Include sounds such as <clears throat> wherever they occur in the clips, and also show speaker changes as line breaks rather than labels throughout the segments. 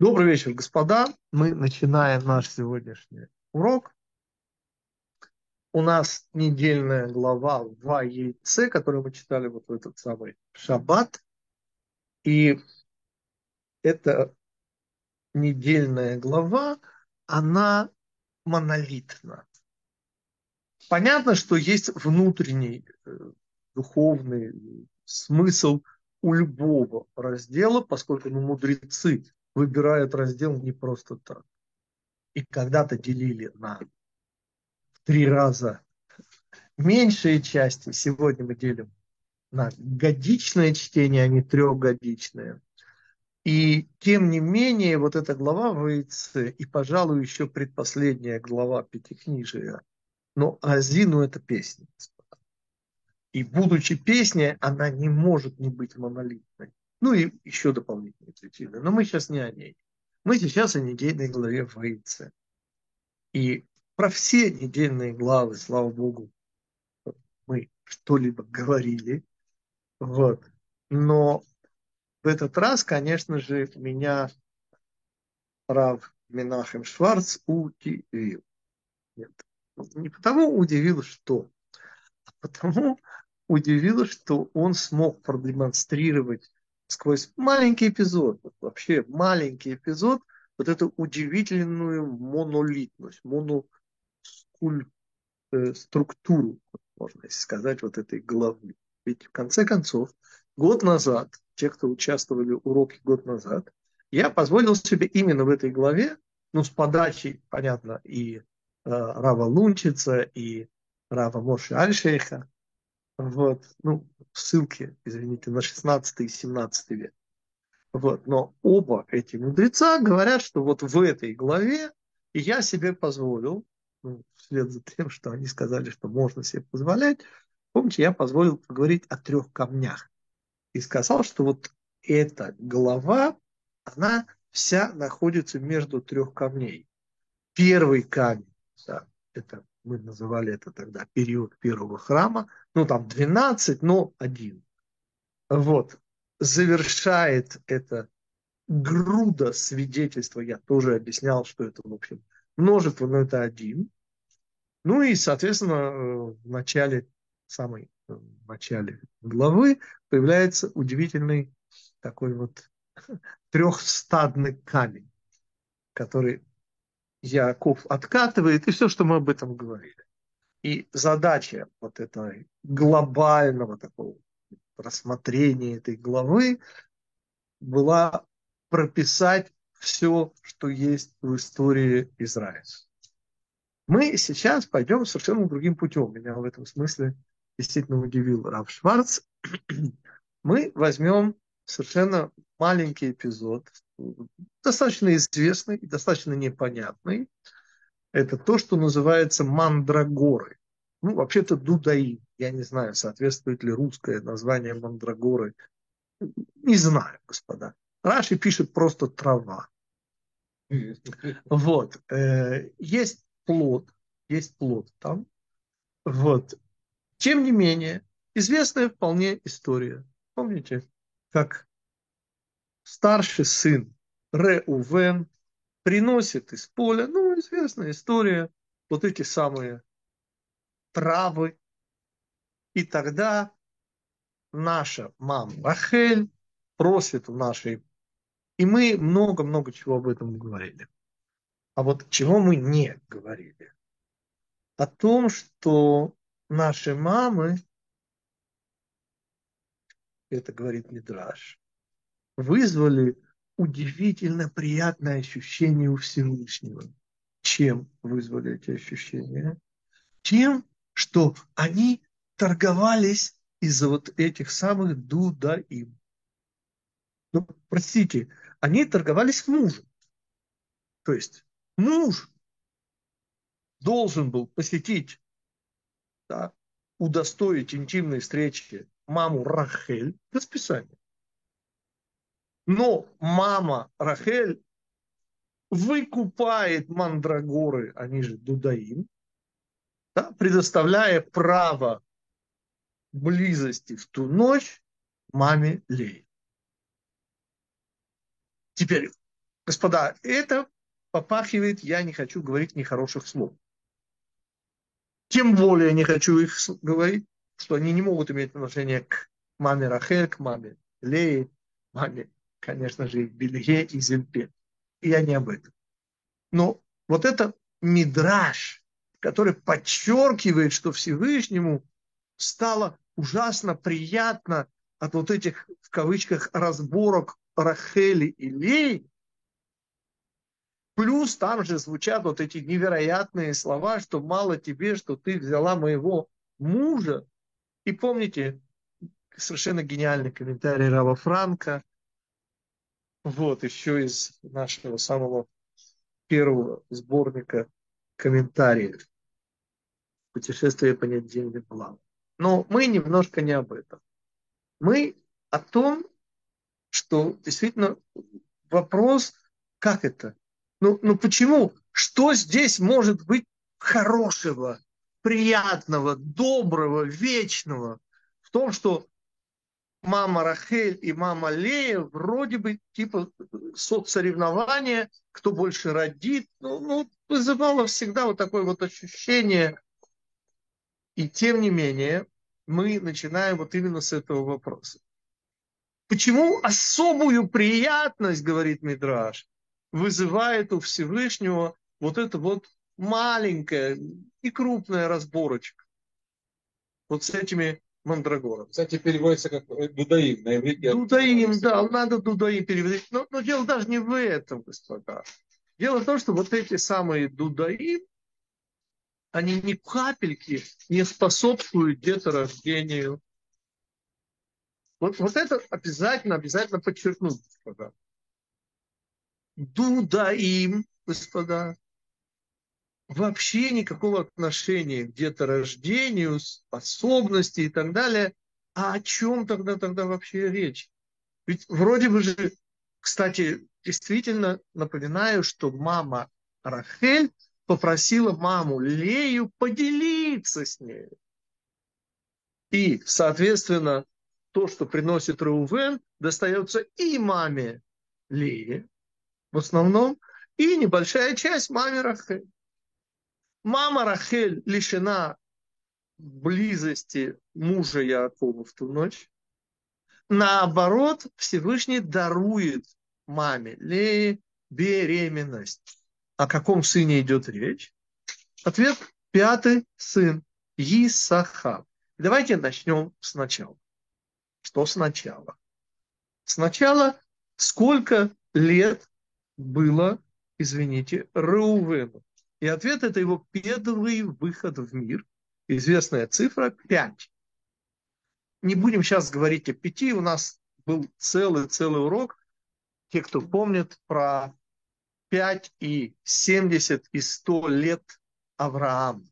Добрый вечер, господа. Мы начинаем наш сегодняшний урок. У нас недельная глава в яйце, которую мы читали вот в этот самый шаббат. И эта недельная глава, она монолитна. Понятно, что есть внутренний э, духовный смысл у любого раздела, поскольку ну, мудрецы выбирают раздел не просто так. И когда-то делили на три раза меньшие части. Сегодня мы делим на годичное чтение, а не трехгодичное. И тем не менее, вот эта глава в Ице, и, пожалуй, еще предпоследняя глава Пятикнижия, но Азину это песня. И будучи песней, она не может не быть монолитной. Ну и еще дополнительные причины. Но мы сейчас не о ней. Мы сейчас о недельной главе в Ице. И про все недельные главы, слава Богу, мы что-либо говорили. Вот. Но в этот раз, конечно же, меня Рав Минахем Шварц удивил. Нет, не потому удивил, что, а потому удивило, что он смог продемонстрировать сквозь маленький эпизод, вообще маленький эпизод, вот эту удивительную монолитность, моноструктуру, можно сказать, вот этой главы. Ведь в конце концов, год назад, те, кто участвовали в уроке год назад, я позволил себе именно в этой главе, ну, с подачи, понятно, и э, Рава Лунчица, и Рава Моши Альшейха, вот, ну, ссылки, извините, на 16 и 17 век. Вот, но оба эти мудреца говорят, что вот в этой главе я себе позволил, ну, вслед за тем, что они сказали, что можно себе позволять, помните, я позволил поговорить о трех камнях. И сказал, что вот эта глава, она вся находится между трех камней. Первый камень, да, это мы называли это тогда период первого храма, ну там 12, но один. Вот, завершает это груда свидетельства, я тоже объяснял, что это, в общем, множество, но это один. Ну и, соответственно, в начале, самой э, в начале главы появляется удивительный такой вот <laughs> трехстадный камень, который Яков откатывает, и все, что мы об этом говорили. И задача вот этого глобального такого рассмотрения этой главы была прописать все, что есть в истории Израиля. Мы сейчас пойдем совершенно другим путем. Меня в этом смысле действительно удивил Раф Шварц. <clears throat> Мы возьмем совершенно маленький эпизод, достаточно известный и достаточно непонятный. Это то, что называется мандрагоры. Ну, вообще-то дудаим. Я не знаю, соответствует ли русское название мандрагоры. Не знаю, господа. Раши пишет просто трава. Вот. Э, есть плод, есть плод там. Вот. Тем не менее, известная вполне история. Помните, как старший сын Реувен приносит из поля, ну, известная история, вот эти самые травы. И тогда наша мама Рахель просит у нашей... И мы много-много чего об этом говорили. А вот чего мы не говорили? О том, что наши мамы, это говорит Мидраш, вызвали удивительно приятное ощущение у Всевышнего. Чем вызвали эти ощущения? Тем, что они торговались из-за вот этих самых дудаим. Ну, простите, они торговались мужем. То есть муж должен был посетить, да, удостоить интимной встречи маму Рахель в расписании. Но мама Рахель выкупает мандрагоры, они же дудаим, да, предоставляя право близости в ту ночь маме Лей. Теперь Господа, это попахивает, я не хочу говорить нехороших слов. Тем более не хочу их говорить, что они не могут иметь отношение к маме Рахель, к маме Леи, маме, конечно же, Бельге и Зельпе. Я не об этом. Но вот это мидраж, который подчеркивает, что Всевышнему стало ужасно приятно от вот этих, в кавычках, разборок Рахели и Лей, Плюс там же звучат вот эти невероятные слова, что мало тебе, что ты взяла моего мужа. И помните, совершенно гениальный комментарий Рава Франка, вот еще из нашего самого первого сборника комментариев «Путешествие по недельным планам». Но мы немножко не об этом. Мы о том, что действительно вопрос, как это? Ну, ну почему? Что здесь может быть хорошего, приятного, доброго, вечного в том, что мама Рахель и мама Лея вроде бы типа соцсоревнования, кто больше родит, ну, ну, вызывало всегда вот такое вот ощущение. И тем не менее, мы начинаем вот именно с этого вопроса. Почему особую приятность, говорит Мидраш, вызывает у Всевышнего вот это вот маленькая и крупная разборочка. Вот с этими мандрагорами.
Кстати, переводится как дудаим на иврите.
Дудаим, да, надо дудаим переводить. Но, но дело даже не в этом, господа. Дело в том, что вот эти самые дудаим, они ни капельки не способствуют деторождению. Вот, вот это обязательно, обязательно подчеркнуть, господа дудаим, господа, вообще никакого отношения к деторождению, способности и так далее. А о чем тогда тогда вообще речь? Ведь вроде бы же, кстати, действительно напоминаю, что мама Рахель попросила маму Лею поделиться с ней. И, соответственно, то, что приносит Реувен, достается и маме Лее, в основном, и небольшая часть маме Рахель. Мама Рахель лишена близости мужа Якова в ту ночь. Наоборот, Всевышний дарует маме Леи беременность. О каком сыне идет речь? Ответ – пятый сын Исаха. Давайте начнем сначала. Что сначала? Сначала сколько лет было, извините, Реувену. И ответ – это его первый выход в мир. Известная цифра – 5. Не будем сейчас говорить о пяти, у нас был целый-целый урок. Те, кто помнит про 5 и 70 и 100 лет Авраама.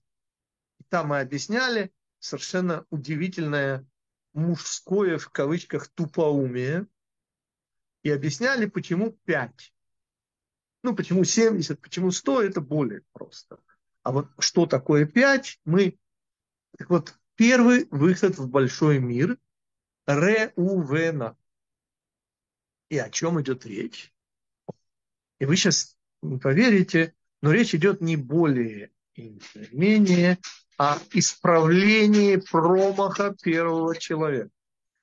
И там мы объясняли совершенно удивительное мужское, в кавычках, тупоумие. И объясняли, почему 5. Ну, почему 70, почему 100, это более просто. А вот что такое 5, мы... Так вот, первый выход в большой мир – Реувена. И о чем идет речь? И вы сейчас не поверите, но речь идет не более и не менее о исправлении промаха первого человека.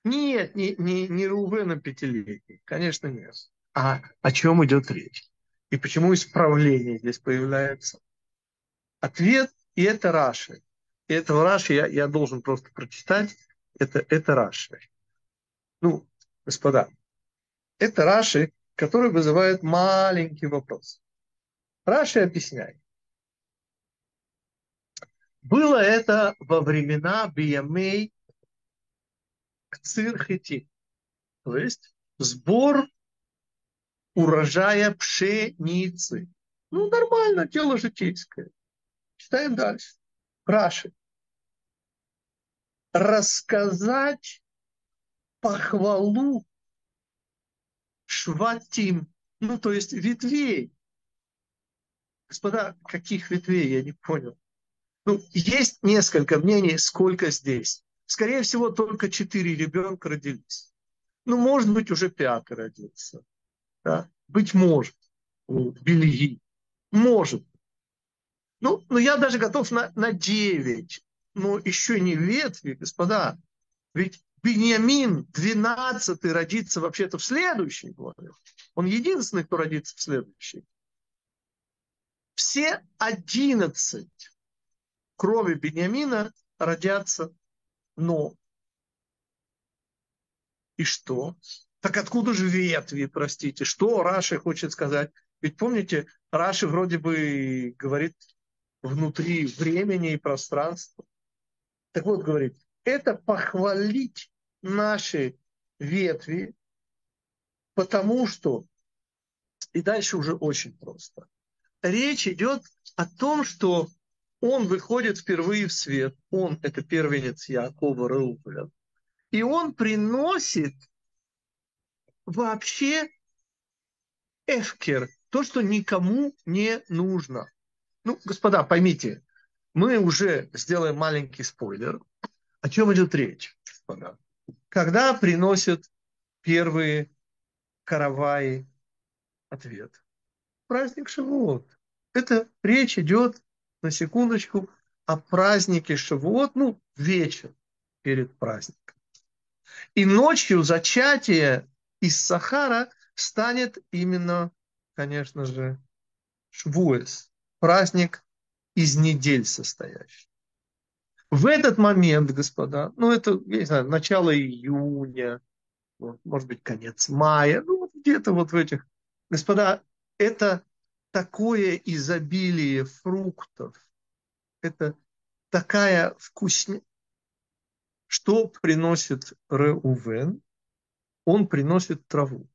Нет, не, не, не Рувена пятилетний, конечно нет. А о чем идет речь? И почему исправление здесь появляется? Ответ, и это Раши. И этого Раши я, я должен просто прочитать. Это, это Раши. Ну, господа, это Раши, который вызывает маленький вопрос. Раши объясняет. Было это во времена Биямей Кцирхити. То есть сбор урожая пшеницы. Ну, нормально, дело житейское. Читаем дальше. Раши. Рассказать похвалу шватим, ну, то есть ветвей. Господа, каких ветвей, я не понял. Ну, есть несколько мнений, сколько здесь. Скорее всего, только четыре ребенка родились. Ну, может быть, уже пятый родился. Да? Быть может. у Бельги. Может. Ну, ну я даже готов на, на 9. Но еще не ветви, господа. Ведь Бениамин 12 родится вообще-то в следующей главе. Он единственный, кто родится в следующей. Все 11 крови Бениамина родятся но. И что? Так откуда же ветви, простите? Что Раши хочет сказать? Ведь помните, Раши вроде бы говорит внутри времени и пространства. Так вот, говорит, это похвалить наши ветви, потому что, и дальше уже очень просто. Речь идет о том, что он выходит впервые в свет. Он – это первенец Якова Реувен. И он приносит вообще эфкер, то, что никому не нужно. Ну, господа, поймите, мы уже сделаем маленький спойлер. О чем идет речь, господа? Когда приносят первые караваи ответ? Праздник Шавуот. Это речь идет, на секундочку, о празднике Шавуот, ну, вечер перед праздником. И ночью зачатие из Сахара станет именно, конечно же, Швуэс, праздник из недель состоящий. В этот момент, господа, ну это, я не знаю, начало июня, вот, может быть, конец мая, ну вот где-то вот в этих, господа, это такое изобилие фруктов, это такая вкусня. Что приносит Реувен? Он приносит траву.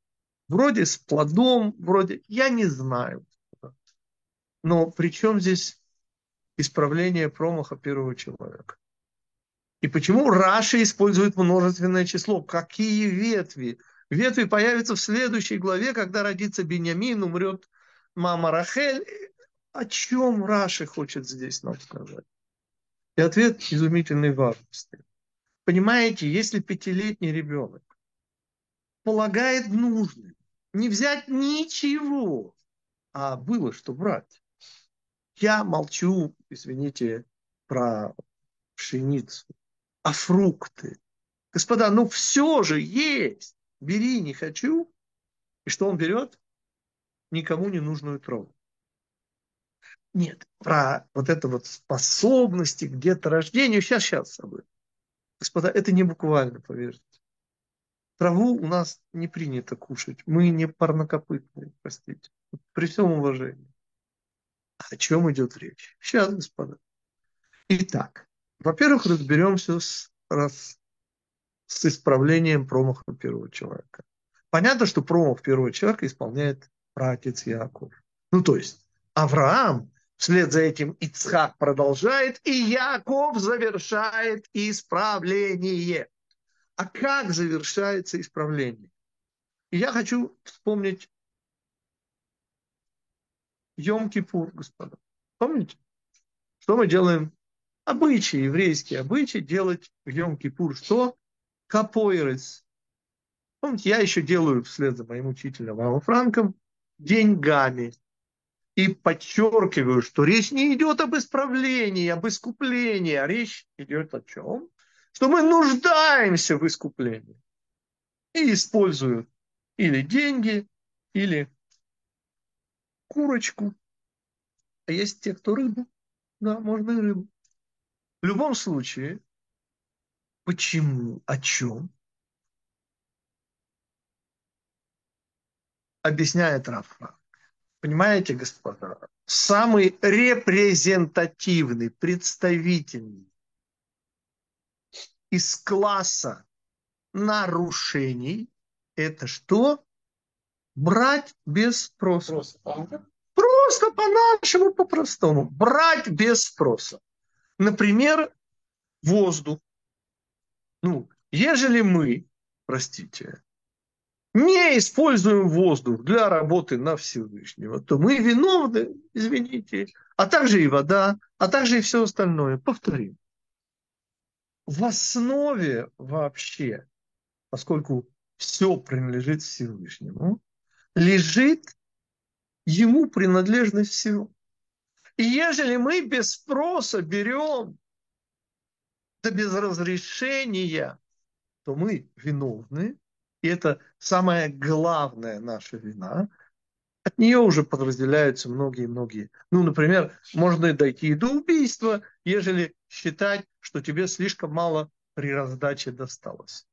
Вроде с плодом, вроде, я не знаю. Но при чем здесь исправление промаха первого человека? И почему Раши использует множественное число? Какие ветви? Ветви появятся в следующей главе, когда родится Беньямин, умрет мама Рахель. О чем Раши хочет здесь нам сказать? И ответ изумительной важности. Понимаете, если пятилетний ребенок полагает нужным не взять ничего, а было что брать, я молчу, извините, про пшеницу, а фрукты. Господа, ну все же есть. Бери, не хочу. И что он берет? Никому не нужную траву. Нет, про вот это вот способности где-то рождению, сейчас, сейчас об этом. Господа, это не буквально, поверьте. Траву у нас не принято кушать. Мы не парнокопытные, простите. При всем уважении. О чем идет речь? Сейчас, господа. Итак, во-первых, разберемся с, раз, с исправлением промаха первого человека. Понятно, что промах первого человека исполняет праотец Яков. Ну, то есть, Авраам, вслед за этим Ицхак продолжает, и Яков завершает исправление. А как завершается исправление? И я хочу вспомнить Йом-Кипур, господа. Помните? Что мы делаем? Обычаи, еврейские обычаи делать в Йом-Кипур что? Капоирец. Помните, я еще делаю вслед за моим учителем Авом Франком деньгами. И подчеркиваю, что речь не идет об исправлении, об искуплении, а речь идет о чем? Что мы нуждаемся в искуплении. И используют или деньги, или курочку. А есть те, кто рыбу. Да, можно и рыбу. В любом случае, почему, о чем? Объясняет Рафа. Понимаете, господа, самый репрезентативный, представительный из класса нарушений – это что? Брать без спроса. Просто, Просто по-нашему, по-простому. Брать без спроса. Например, воздух. Ну, ежели мы, простите, не используем воздух для работы на Всевышнего, то мы виновны, извините, а также и вода, а также и все остальное. Повторим. В основе вообще, поскольку все принадлежит Всевышнему, лежит ему принадлежность всего. И ежели мы без спроса берем, да без разрешения, то мы виновны, и это самая главная наша вина. От нее уже подразделяются многие-многие. Ну, например, можно дойти и до убийства, ежели считать, что тебе слишком мало при раздаче досталось.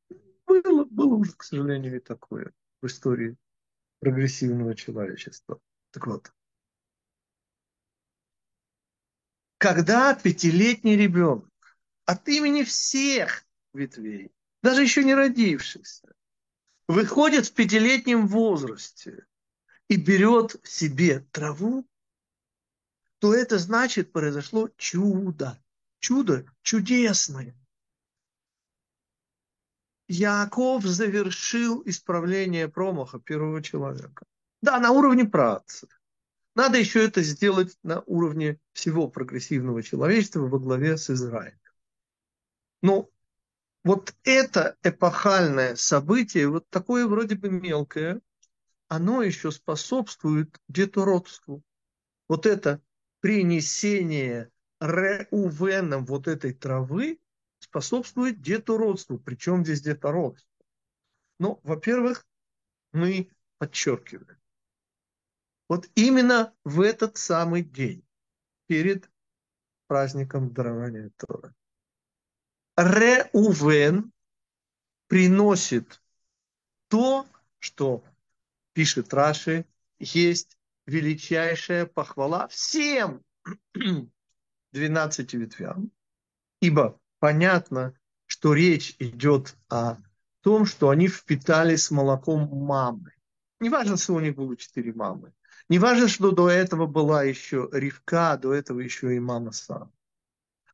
Было, было уже, к сожалению, и такое в истории прогрессивного человечества. Так вот, когда пятилетний ребенок от имени всех ветвей, даже еще не родившихся, выходит в пятилетнем возрасте и берет себе траву, то это значит произошло чудо. Чудо чудесное. Яков завершил исправление промаха первого человека. Да, на уровне працы. Надо еще это сделать на уровне всего прогрессивного человечества во главе с Израилем. Но вот это эпохальное событие, вот такое вроде бы мелкое, оно еще способствует детородству. Вот это принесение Реувеном вот этой травы способствует детородству. Причем здесь детородство? Ну, во-первых, мы подчеркиваем. Вот именно в этот самый день, перед праздником дарования Тора, Реувен приносит то, что, пишет Раши, есть величайшая похвала всем 12 ветвям, ибо понятно, что речь идет о том, что они впитали с молоком мамы. Не важно, что у них было четыре мамы. Не важно, что до этого была еще Ривка, до этого еще и мама сам.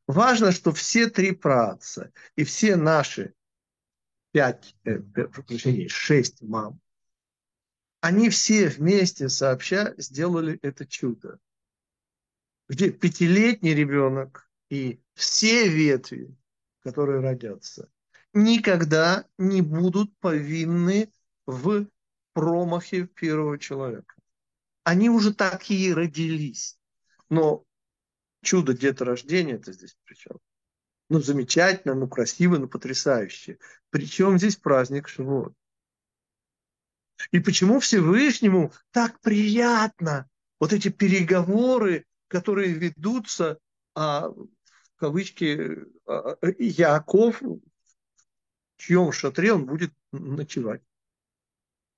Важно, что все три праца и все наши пять, э, прощения, шесть мам, они все вместе сообща сделали это чудо. Где пятилетний ребенок и все ветви, которые родятся, никогда не будут повинны в промахе первого человека. Они уже такие родились. Но чудо деторождения это здесь причем. Ну, замечательно, ну, красиво, ну, потрясающе. Причем здесь праздник Шивот. И почему Всевышнему так приятно вот эти переговоры, которые ведутся, а, в кавычки, а, Яков, в чьем шатре он будет ночевать.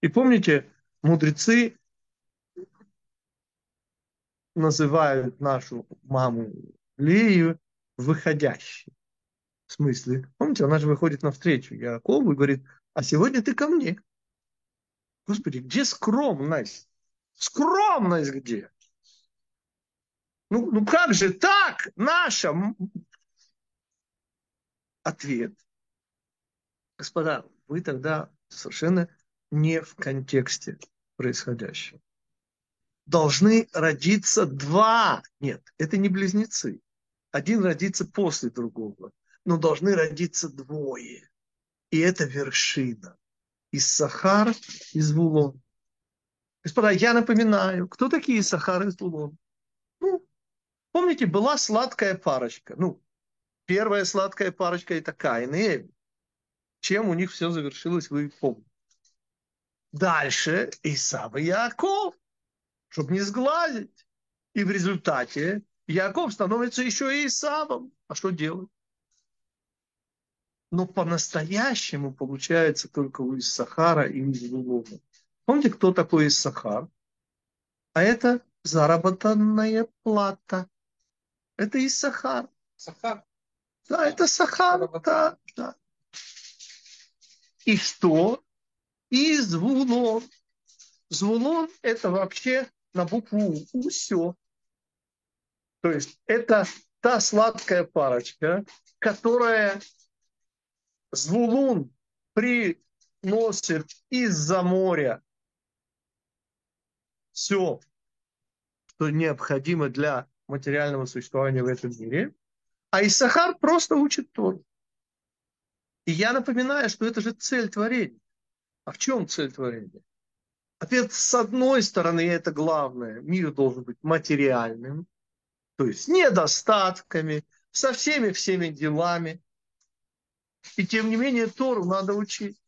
И помните, мудрецы называют нашу маму Лею выходящей. В смысле? Помните, она же выходит навстречу Якову и говорит, а сегодня ты ко мне. Господи, где скромность? Скромность где? Ну, ну как же так? Наша ответ. Господа, вы тогда совершенно не в контексте происходящего должны родиться два. Нет, это не близнецы. Один родится после другого. Но должны родиться двое. И это вершина. Из Сахар, из Вулон. Господа, я напоминаю, кто такие Сахар и Вулон? Помните, была сладкая парочка. Ну, первая сладкая парочка это Каин и Эви. Чем у них все завершилось, вы помните. Дальше Исав и Яков чтобы не сглазить. И в результате Яков становится еще и Исавом. А что делать? Но по-настоящему получается только у Иссахара и из Вулона. Помните, кто такой Иссахар? А это заработанная плата. Это Иссахар.
Сахар.
Да, это Сахар. Да, да. И что? И Звулон. Звулон – это вообще на букву У, все. То есть это та сладкая парочка, которая Звулун приносит из-за моря все, что необходимо для материального существования в этом мире, а Исахар просто учит Тору. И я напоминаю, что это же цель творения. А в чем цель творения? Ответ, с одной стороны, это главное, мир должен быть материальным, то есть недостатками, со всеми-всеми делами. И тем не менее Тору надо учить.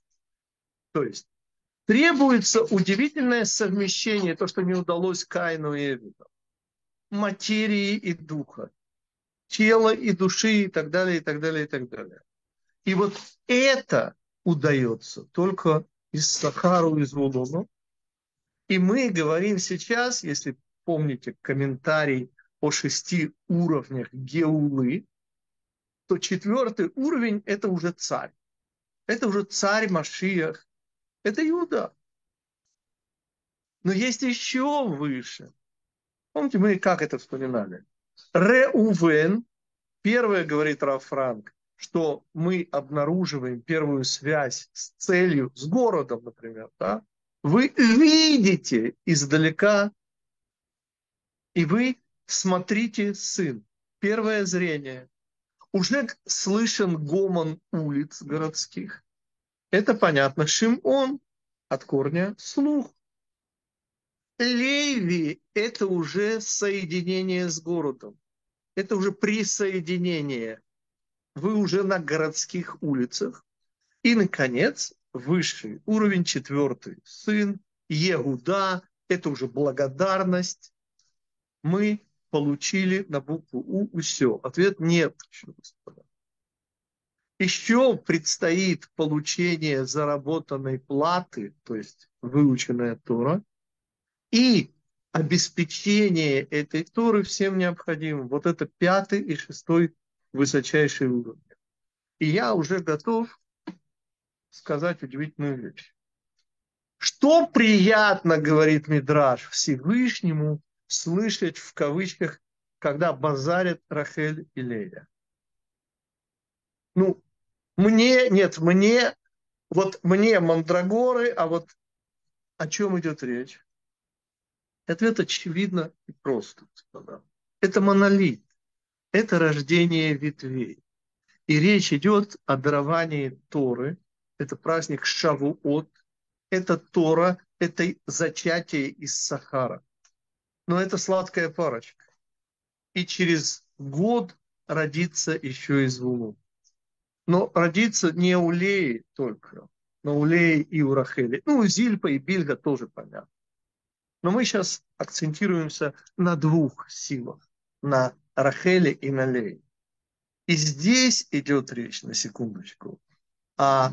То есть требуется удивительное совмещение, то, что не удалось Каину и Эвиду, материи и духа, тела и души и так далее, и так далее, и так далее. И вот это удается только из Сахару, из Вулуну. И мы говорим сейчас, если помните комментарий о шести уровнях Геулы, то четвертый уровень – это уже царь. Это уже царь Машиях. Это Иуда. Но есть еще выше. Помните, мы как это вспоминали? Реувен, первое говорит Раф Франк, что мы обнаруживаем первую связь с целью, с городом, например, да? вы видите издалека, и вы смотрите сын. Первое зрение. Уже слышен гомон улиц городских. Это понятно. Шимон от корня слух. Леви – это уже соединение с городом. Это уже присоединение вы уже на городских улицах. И, наконец, высший уровень, четвертый, сын, Егуда, это уже благодарность. Мы получили на букву У все. Ответ нет, господа. Еще предстоит получение заработанной платы, то есть выученная Тора, и обеспечение этой Торы всем необходимым. Вот это пятый и шестой высочайший уровень. И я уже готов сказать удивительную вещь. Что приятно, говорит Мидраш, Всевышнему слышать в кавычках, когда базарят Рахель и Лея. Ну, мне, нет, мне, вот мне мандрагоры, а вот о чем идет речь? Ответ очевидно и просто, господа. Это монолит это рождение ветвей. И речь идет о даровании Торы. Это праздник Шавуот. Это Тора, это зачатие из Сахара. Но это сладкая парочка. И через год родится еще из Вулу. Но родится не у Леи только, но у Леи и у Рахели. Ну, у Зильпа и Бильга тоже понятно. Но мы сейчас акцентируемся на двух силах. На Рахели и Налей. И здесь идет речь, на секундочку, о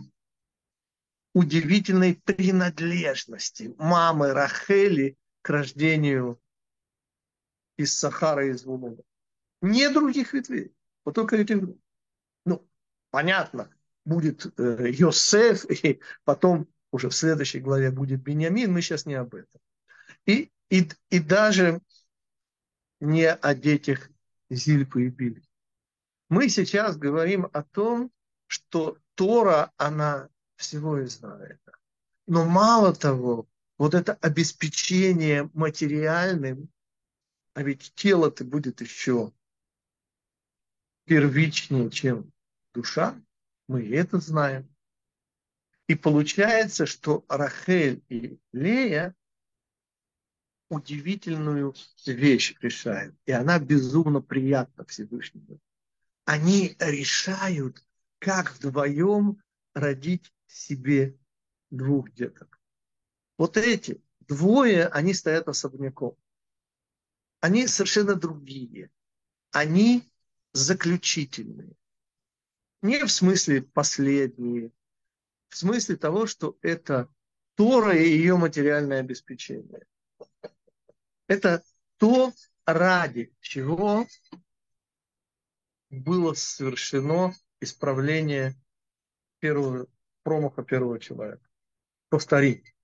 удивительной принадлежности мамы Рахели к рождению из Сахара из Вулуна. Не других ветвей, вот только этих двух. Ну, понятно, будет э, Йосеф, и потом уже в следующей главе будет Бениамин, мы сейчас не об этом. И, и, и даже не о детях Зильпы и Били. Мы сейчас говорим о том, что Тора, она всего и знает. Но мало того, вот это обеспечение материальным, а ведь тело-то будет еще первичнее, чем душа, мы это знаем. И получается, что Рахель и Лея удивительную вещь решают. И она безумно приятна Всевышнему. Они решают, как вдвоем родить себе двух деток. Вот эти двое, они стоят особняком. Они совершенно другие. Они заключительные. Не в смысле последние, в смысле того, что это Тора и ее материальное обеспечение. Это то, ради чего было совершено исправление первого, промаха первого человека. Повторить.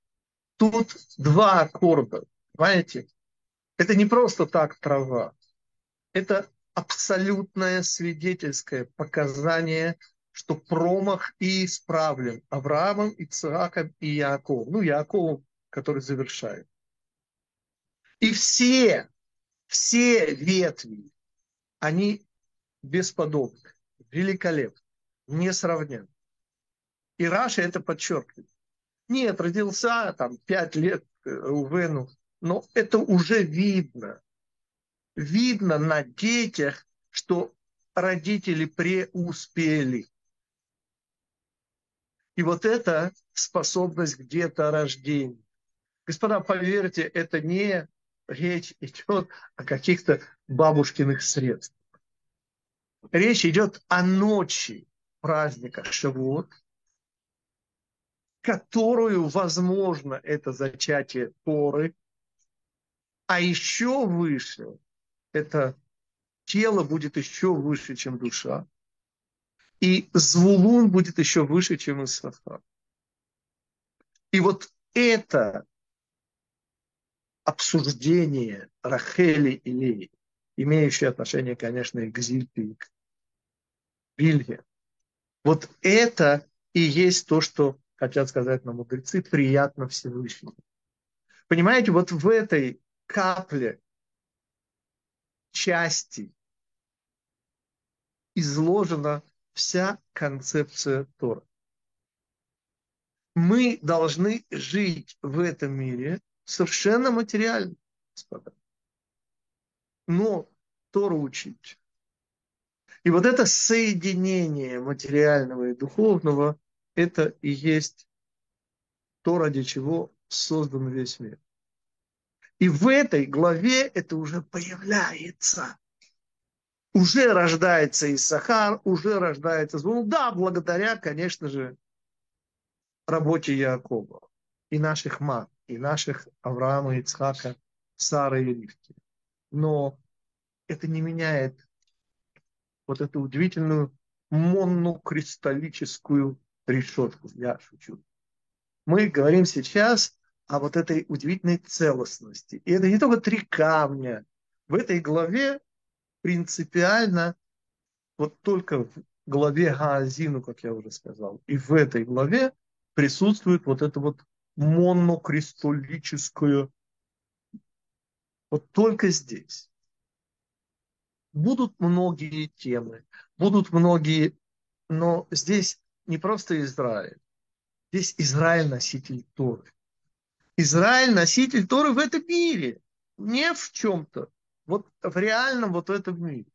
Тут два аккорда, понимаете? Это не просто так трава. Это абсолютное свидетельское показание, что промах и исправлен Авраамом, Ицхаком и Яковом. Ну, Яковом, который завершает. И все, все ветви, они бесподобны, великолепны, несравненны. И Раша это подчеркивает. Нет, родился там пять лет Рувену, но это уже видно. Видно на детях, что родители преуспели. И вот это способность к деторождению. Господа, поверьте, это не речь идет о каких-то бабушкиных средствах. Речь идет о ночи праздника Шавуот, которую, возможно, это зачатие Торы, а еще выше, это тело будет еще выше, чем душа, и Звулун будет еще выше, чем Исафар. И вот это обсуждение Рахели и Леи, имеющее отношение, конечно, к Зильпе, и к Вильге, вот это и есть то, что хотят сказать нам мудрецы, приятно Всевышнему. Понимаете, вот в этой капле части изложена вся концепция Тора. Мы должны жить в этом мире совершенно материально, господа. Но Тору учить. И вот это соединение материального и духовного, это и есть то, ради чего создан весь мир. И в этой главе это уже появляется уже рождается Исахар, уже рождается Звон. Да, благодаря, конечно же, работе Якова и наших мам, и наших Авраама, Ицхака, Сары и Ривки. Но это не меняет вот эту удивительную монокристаллическую решетку. Я шучу. Мы говорим сейчас о вот этой удивительной целостности. И это не только три камня. В этой главе принципиально вот только в главе Гаазину, как я уже сказал, и в этой главе присутствует вот это вот монокристаллическое, вот только здесь. Будут многие темы, будут многие, но здесь не просто Израиль, здесь Израиль носитель Торы. Израиль носитель Торы в этом мире, не в чем-то, вот в реальном вот этом мире.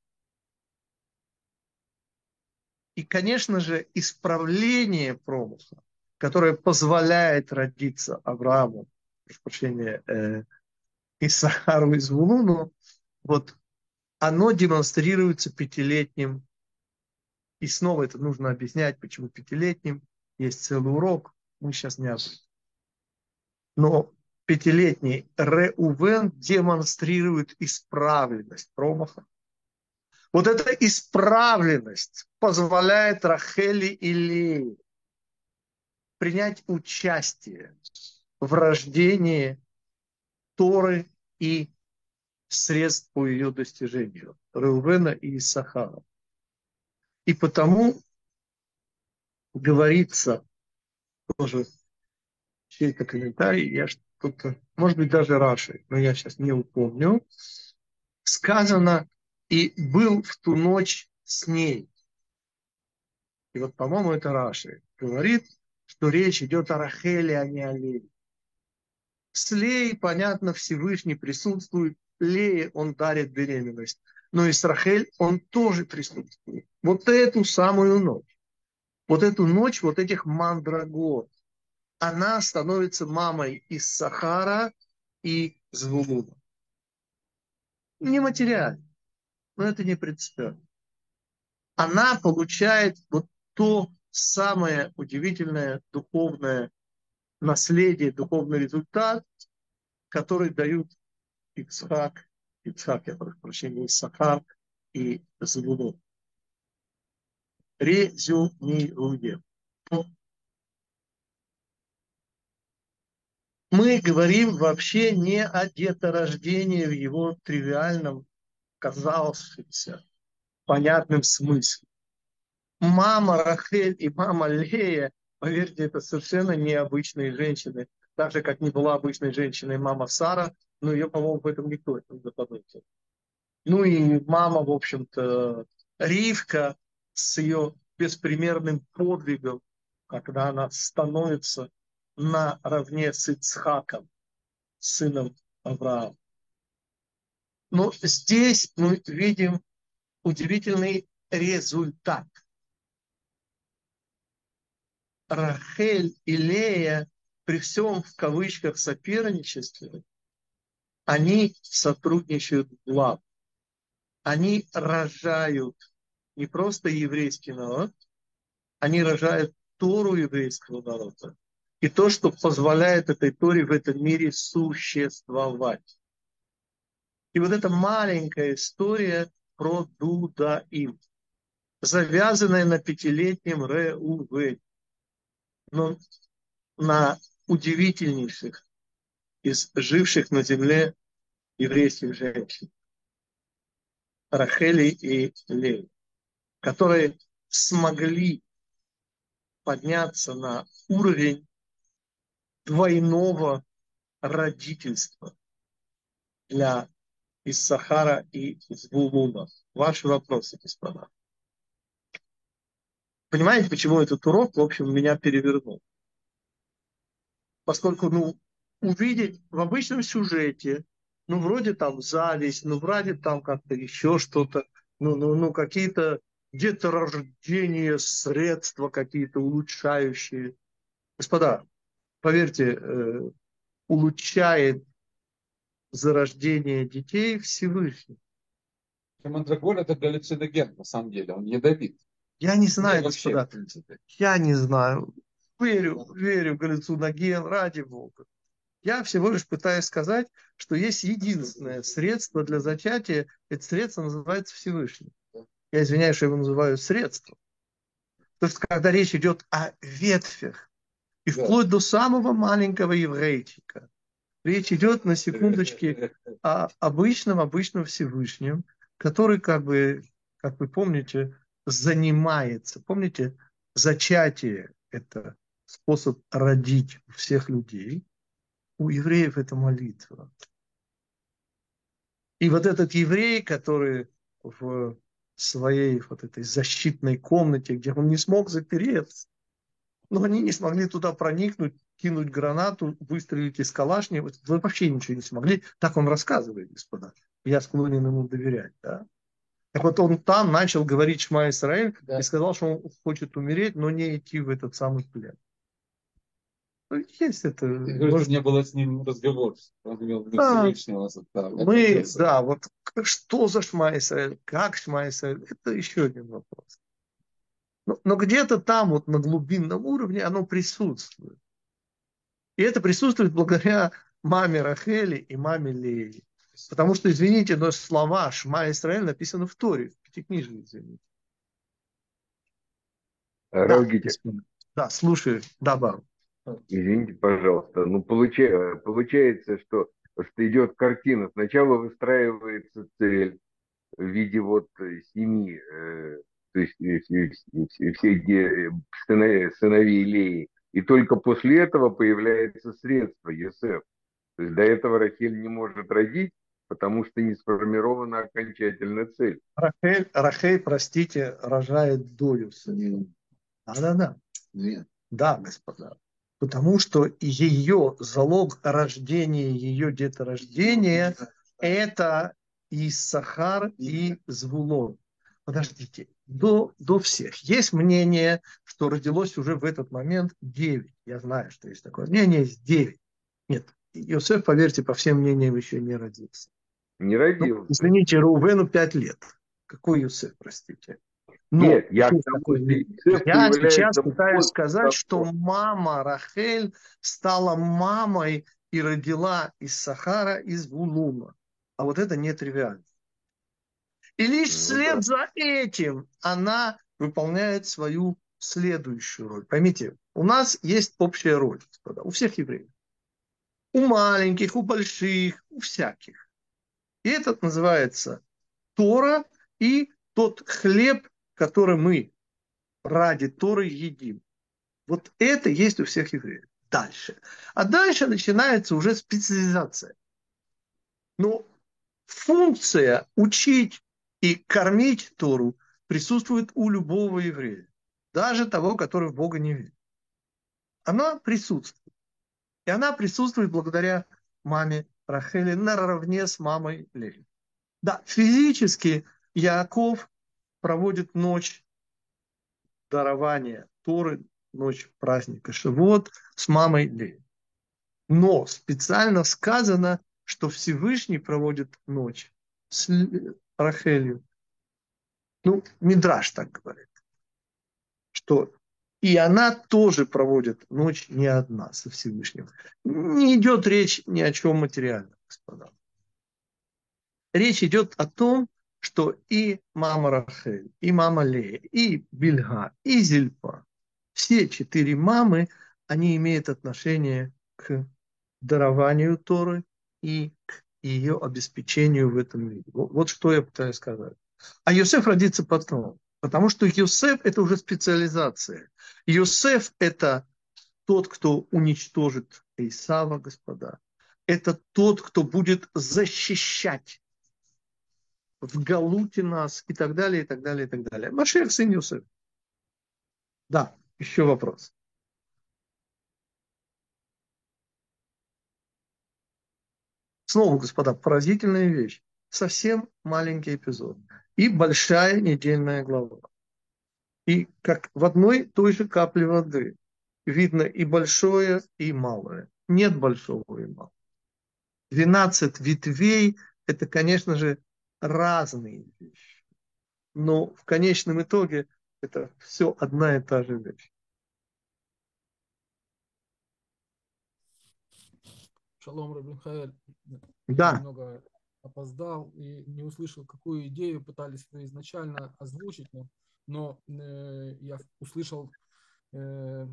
И, конечно же, исправление промысла, которое позволяет родиться Аврааму, прошу прощения, э, Исахару из Вулуну, вот оно демонстрируется пятилетним. И снова это нужно объяснять, почему пятилетним. Есть целый урок, мы сейчас не об этом. Но пятилетний Реувен демонстрирует исправленность промаха. Вот эта исправленность позволяет Рахели и Лее принять участие в рождении Торы и средств по ее достижению Реувена и Исахара. И потому говорится тоже чей-то комментарий, я кто-то, может быть, даже Раши, но я сейчас не упомню, сказано, и был в ту ночь с ней. И вот, по-моему, это Раши говорит, что речь идет о Рахеле, а не о Лее. С Леей, понятно, Всевышний присутствует. Лее он дарит беременность. Но и с Рахель он тоже присутствует. Вот эту самую ночь. Вот эту ночь вот этих мандрагор она становится мамой из Сахара и Звулуна. Нематериально, но это не принципиально. Она получает вот то самое удивительное духовное наследие, духовный результат, который дают Ицхак, Ицхак, я прошу прощения, Исахар и Звулун. Резюмируем мы говорим вообще не о деторождении в его тривиальном, казавшемся, понятном смысле. Мама Рахель и мама Лея, поверьте, это совершенно необычные женщины. Так же, как не была обычной женщиной мама Сара, но ее, по-моему, в этом никто не заподозрил. Ну и мама, в общем-то, Ривка с ее беспримерным подвигом, когда она становится наравне с Ицхаком сыном Авраама. Но здесь мы видим удивительный результат. Рахель и Лея при всем в кавычках соперничестве, они сотрудничают в Они рожают не просто еврейский народ, они рожают Тору еврейского народа. И то, что позволяет этой Торе в этом мире существовать. И вот эта маленькая история про Дудаим, завязанная на пятилетнем Реуве, но на удивительнейших из живших на земле еврейских женщин, Рахели и Леи, которые смогли подняться на уровень двойного родительства для из Сахара и из Вулуна. Ваши вопросы, господа. Понимаете, почему этот урок, в общем, меня перевернул? Поскольку, ну, увидеть в обычном сюжете, ну, вроде там зависть, ну, вроде там как-то еще что-то, ну, ну, ну, какие-то где-то рождение средства какие-то улучшающие. Господа, поверьте, э, улучшает зарождение детей Всевышний.
Мандрагор это галлюциноген, на самом деле, он ядовит.
Я не знаю, вообще, господа, я не знаю. Верю, верю в галлюциноген, ради Бога. Я всего лишь пытаюсь сказать, что есть единственное средство для зачатия. Это средство называется Всевышний. Я извиняюсь, что я его называю средством. Потому что когда речь идет о ветвях, и да. вплоть до самого маленького еврейчика, речь идет на секундочке о обычном, обычном Всевышнем, который, как бы, как вы помните, занимается. Помните, зачатие – это способ родить всех людей. У евреев это молитва. И вот этот еврей, который в своей вот этой защитной комнате, где он не смог запереться. Но они не смогли туда проникнуть, кинуть гранату, выстрелить из калашни. Вообще ничего не смогли. Так он рассказывает, господа. Я склонен ему доверять. Да? Так вот он там начал говорить Шма Исраиль да. и сказал, что он хочет умереть, но не идти в этот самый плен. Ну, есть это.
Ты говоришь, не было с ним разговор. Он имел в виду да. Всевышнего.
Да, мы, да, вот что за Шма Исраиль, как Шма Исраиль, это еще один вопрос. Но, но где-то там, вот на глубинном уровне, оно присутствует. И это присутствует благодаря маме Рахели и маме Леи. Потому что, извините, но слова Шма Исраиль написаны в Торе, в Пятикнижии, извините.
Да,
да, слушай, да, Бару.
Извините, пожалуйста. Ну, получается, получается, что, что идет картина. Сначала выстраивается цель в виде вот семи, э, то есть э, всех сыновей, Леи. И только после этого появляется средство Есеф. То есть до этого Рахель не может родить, потому что не сформирована окончательная цель.
Рахель, Рахель простите, рожает долю сына. Да-да-да. Да, господа потому что ее залог рождения, ее деторождения – это и Сахар, и Звулон. Подождите, до, до всех. Есть мнение, что родилось уже в этот момент 9. Я знаю, что есть такое мнение, есть 9. Нет, Иосиф, поверьте, по всем мнениям еще не родился.
Не родился. Ну,
извините, Рувену 5 лет. Какой Иосиф, простите?
Но Нет, я, такой,
я сейчас пытаюсь сказать, что мама Рахель стала мамой и родила из Сахара, из Гулума. А вот это не тривиально. И лишь ну, вслед да. за этим она выполняет свою следующую роль. Поймите, у нас есть общая роль, господа, у всех евреев. У маленьких, у больших, у всяких. И этот называется Тора и тот хлеб, который мы ради Торы едим. Вот это есть у всех евреев. Дальше. А дальше начинается уже специализация. Но функция учить и кормить Тору присутствует у любого еврея. Даже того, который в Бога не верит. Она присутствует. И она присутствует благодаря маме Рахели наравне с мамой Леви. Да, физически Яков проводит ночь дарования Торы, ночь праздника Шивот с мамой Леви. Но специально сказано, что Всевышний проводит ночь с Рахелью. Ну, Мидраш так говорит, что и она тоже проводит ночь не одна со Всевышним. Не идет речь ни о чем материальном, господа. Речь идет о том, что и мама Рахель, и мама Лея, и Бельга, и Зильпа, все четыре мамы, они имеют отношение к дарованию Торы и к ее обеспечению в этом мире. Вот, вот что я пытаюсь сказать. А Йосеф родится потом, потому что Йосеф – это уже специализация. Йосеф – это тот, кто уничтожит Исава, господа. Это тот, кто будет защищать в Галуте нас и так далее, и так далее, и так далее. Машех сын Юсеф. Да, еще вопрос. Снова, господа, поразительная вещь. Совсем маленький эпизод. И большая недельная глава. И как в одной той же капле воды видно и большое, и малое. Нет большого и малого. 12 ветвей – это, конечно же, разные вещи. Но в конечном итоге это все одна и та же вещь.
Шалом, Рабин
Да.
Немного опоздал и не услышал, какую идею пытались вы изначально озвучить, но, но э, я услышал э,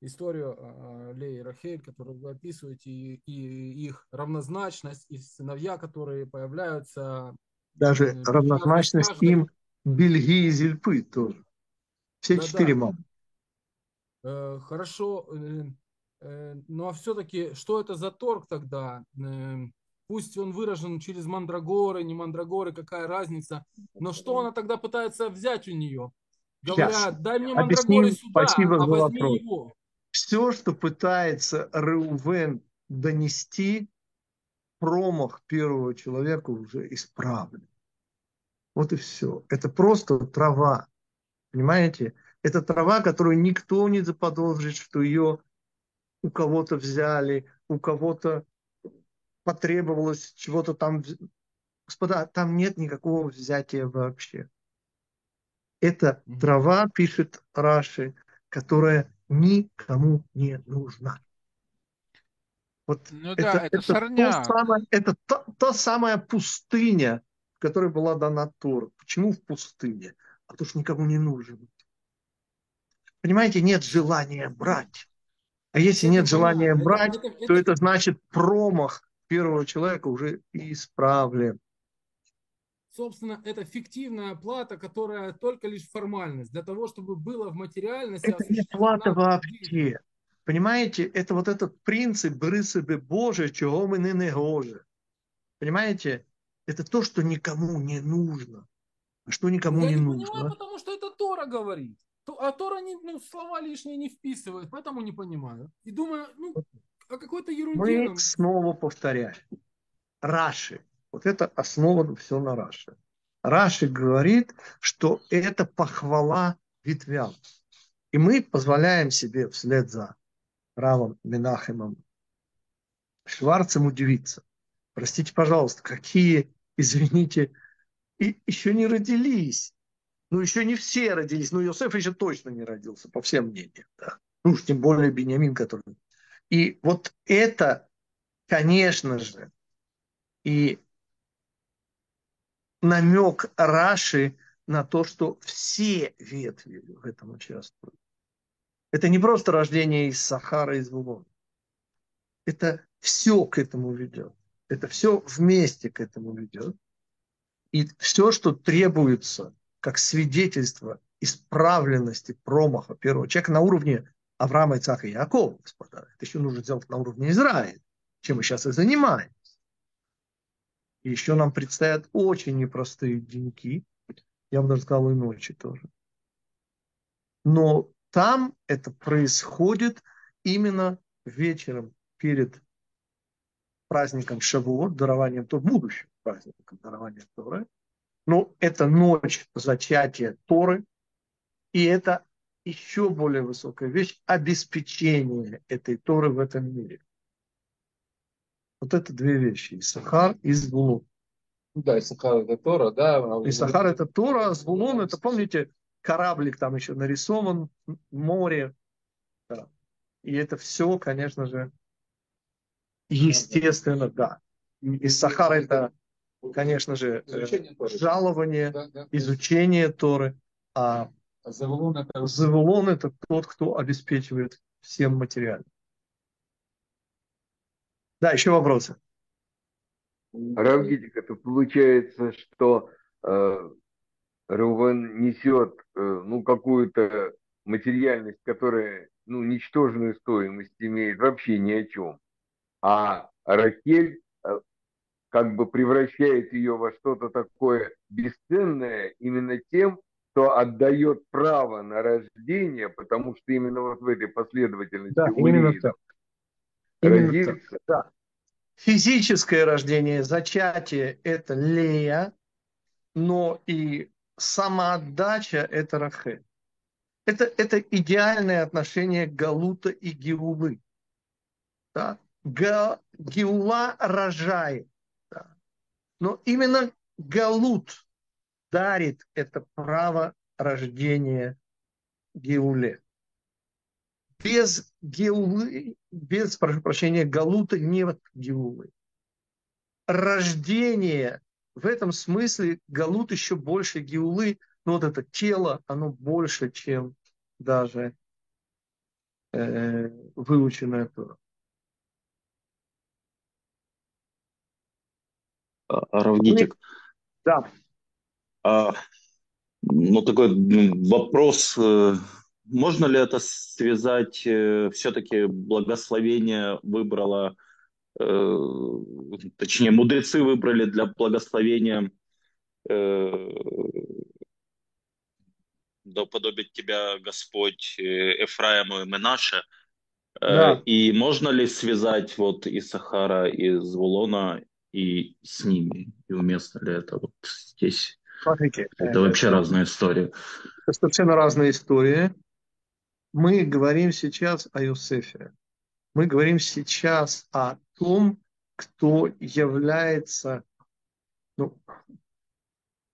историю э, Леи и Рахель, которую вы описываете, и, и их равнозначность, и сыновья, которые появляются.
Даже э, равнозначность каждый... им Бельги и Зельпы тоже. Все да, четыре да. мамы.
Э, хорошо. Э, э, ну а все-таки, что это за торг тогда? Э, пусть он выражен через мандрагоры, не мандрагоры, какая разница. Но что она тогда пытается взять у нее? Говорят, Сейчас. дай мне мандрагоры Объясним, сюда,
спасибо
а
за возьми вопрос. его. Все, что пытается Реувен донести, промах первого человека уже исправлен. Вот и все. Это просто трава. Понимаете? Это трава, которую никто не заподозрит, что ее у кого-то взяли, у кого-то потребовалось чего-то там. Господа, там нет никакого взятия вообще. Это трава, пишет Раши, которая никому не нужна. Вот
ну это, да, это, это, то
самое, это та, та самая пустыня, в которой была дана Тора. Почему в пустыне? А потому что никому не нужен. Понимаете, нет желания брать. А если это нет желания брать, это, это, то это значит промах первого человека уже исправлен.
Собственно, это фиктивная плата, которая только лишь формальность. Для того, чтобы было в материальности...
Это не плата вообще. Понимаете, это вот этот принцип «бери себе Боже, чего мы не негоже». Понимаете, это то, что никому не нужно. А что никому Я
не,
не
нужно?
Понимаю,
потому что это Тора говорит. А Тора не, ну, слова лишние не вписывает, поэтому не понимаю. И думаю, ну, о какой-то ерунде.
Мы снова повторяем. Раши. Вот это основано все на Раши. Раши говорит, что это похвала ветвям. И мы позволяем себе вслед за Равом Менахемом Шварцем удивиться. Простите, пожалуйста, какие, извините, и еще не родились. Ну, еще не все родились. Ну, Иосиф еще точно не родился, по всем мнениям. Да? Ну уж тем более Бениамин, который и вот это, конечно же, и намек Раши на то, что все ветви в этом участвуют. Это не просто рождение из Сахара, из Вулона. Это все к этому ведет. Это все вместе к этому ведет. И все, что требуется как свидетельство исправленности промаха первого человека на уровне Авраама, Ицака и Якова, господа. Это еще нужно сделать на уровне Израиля, чем мы сейчас и занимаемся. Еще нам предстоят очень непростые деньки, я бы даже сказал, и ночи тоже. Но там это происходит именно вечером перед праздником Шавуот, дарованием то будущим праздником дарования Торы. Но это ночь зачатия Торы, и это еще более высокая вещь – обеспечение этой Торы в этом мире. Вот это две вещи. Исахар и Звулун.
Да, Исахар это Тора, да. а
Исахар это Тора, а Звулун это, помните, кораблик там еще нарисован, море. Да. И это все, конечно же, естественно, да. Исахар это, конечно же, жалование, изучение Торы, А
Завулон это
Завулон это тот, кто обеспечивает всем материально. Да, еще вопросы.
Равгитик, это получается, что э, Рувен несет э, ну, какую-то материальность, которая ну, ничтожную стоимость имеет вообще ни о чем. А Рахель э, как бы превращает ее во что-то такое бесценное именно тем, что отдает право на рождение, потому что именно вот в этой последовательности
Да,
у
именно так. Именно
родится.
Да. Физическое рождение, зачатие – это Лея, но и самоотдача – это Рахель. Это, это идеальное отношение Галута и Геулы. Да? Га- Геула рожает. да. Но именно Галут дарит это право рождения Геуле. Без Геулы, без, прошу прощения, Галута нет Геулы. Рождение в этом смысле Галут еще больше Геулы, но вот это тело, оно больше, чем даже э, выученная Тора.
А, Равгитик,
Да,
а, ну такой вопрос, э, можно ли это связать, все-таки благословение выбрало, э, точнее мудрецы выбрали для благословения э, да уподобит тебя Господь э, Эфраиму и Менаше. Э,
Да.
И можно ли связать вот и Сахара, и Звулона, и с ними? И уместно ли это вот здесь?
Смотрите.
Это вообще разные истории.
Это совершенно разные истории. Мы говорим сейчас о Юсефе. Мы говорим сейчас о том, кто является ну,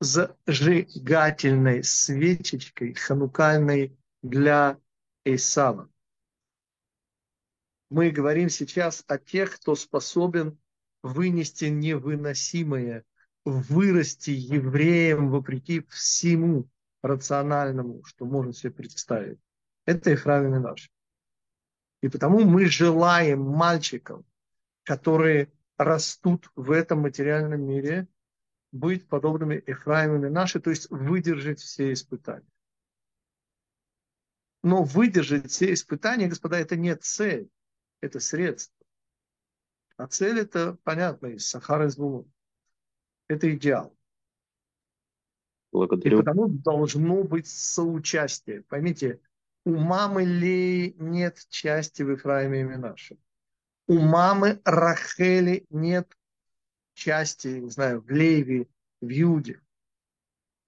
зажигательной свечечкой ханукальной для Исава. Мы говорим сейчас о тех, кто способен вынести невыносимое, вырасти евреем вопреки всему рациональному, что можно себе представить. Это Ефраим и наш. И потому мы желаем мальчикам, которые растут в этом материальном мире, быть подобными Ефраимами наши, то есть выдержать все испытания. Но выдержать все испытания, господа, это не цель, это средство. А цель это, понятно, из Сахара из Вулун. Это идеал. И
Благодарю.
потому должно быть соучастие. Поймите, у мамы Леи нет части в Ефраиме и Менаше. У мамы Рахели нет части, не знаю, в Леве, в Юде.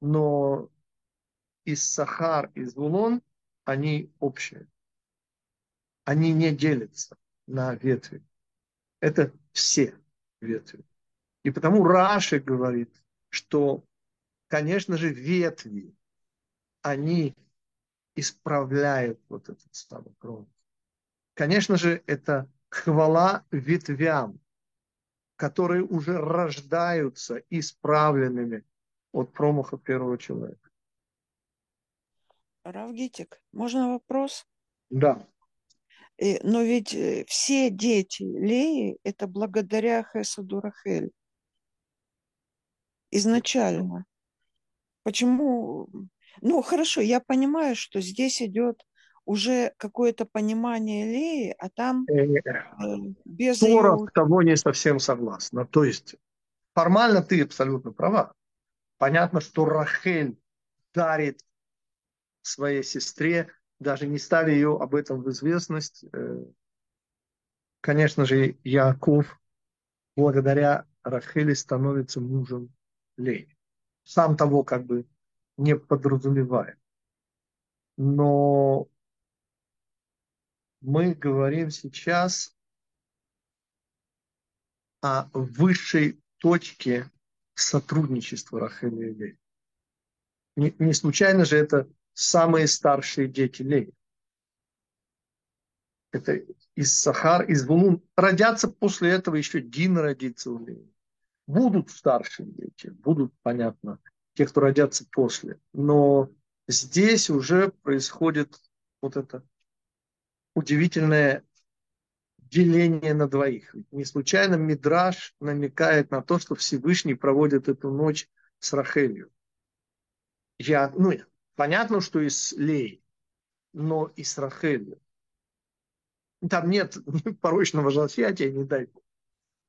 Но из Сахар, из Вулон они общие. Они не делятся на ветви. Это все ветви. И потому Раши говорит, что, конечно же, ветви, они исправляют вот этот самый кров. Конечно же, это хвала ветвям, которые уже рождаются исправленными от промаха первого человека.
Равгитик, можно вопрос?
Да,
Э, Но ведь э, все дети Леи – это благодаря Хесаду Рахель. Изначально. Почему? Ну, хорошо, я понимаю, что здесь идет уже какое-то понимание Леи, а там
Э,
э, без
Тора
ее...
с тобой не совсем согласна. То есть формально ты абсолютно права. Понятно, что Рахель дарит своей сестре, даже не ставя ее об этом в известность. э, Конечно же, Яков благодаря Рахели становится мужем Леи. Сам того как бы не подразумевая. Но мы говорим сейчас о высшей точке сотрудничества Рахели и Леи. Не, не случайно же это самые старшие дети Леи. Это из Сахар, из Вулун. Родятся после этого еще Дин родится у Леи. Будут старшие дети, будут, понятно, те, кто родятся после. Но здесь уже происходит вот это удивительное деление на двоих. Не случайно Мидраш намекает на то, что Всевышний проводит эту ночь с Рахелью. Я, ну, понятно, что и с Лей, но и с Рахелью. Там нет <laughs> порочного злосвятия, не дай Бог.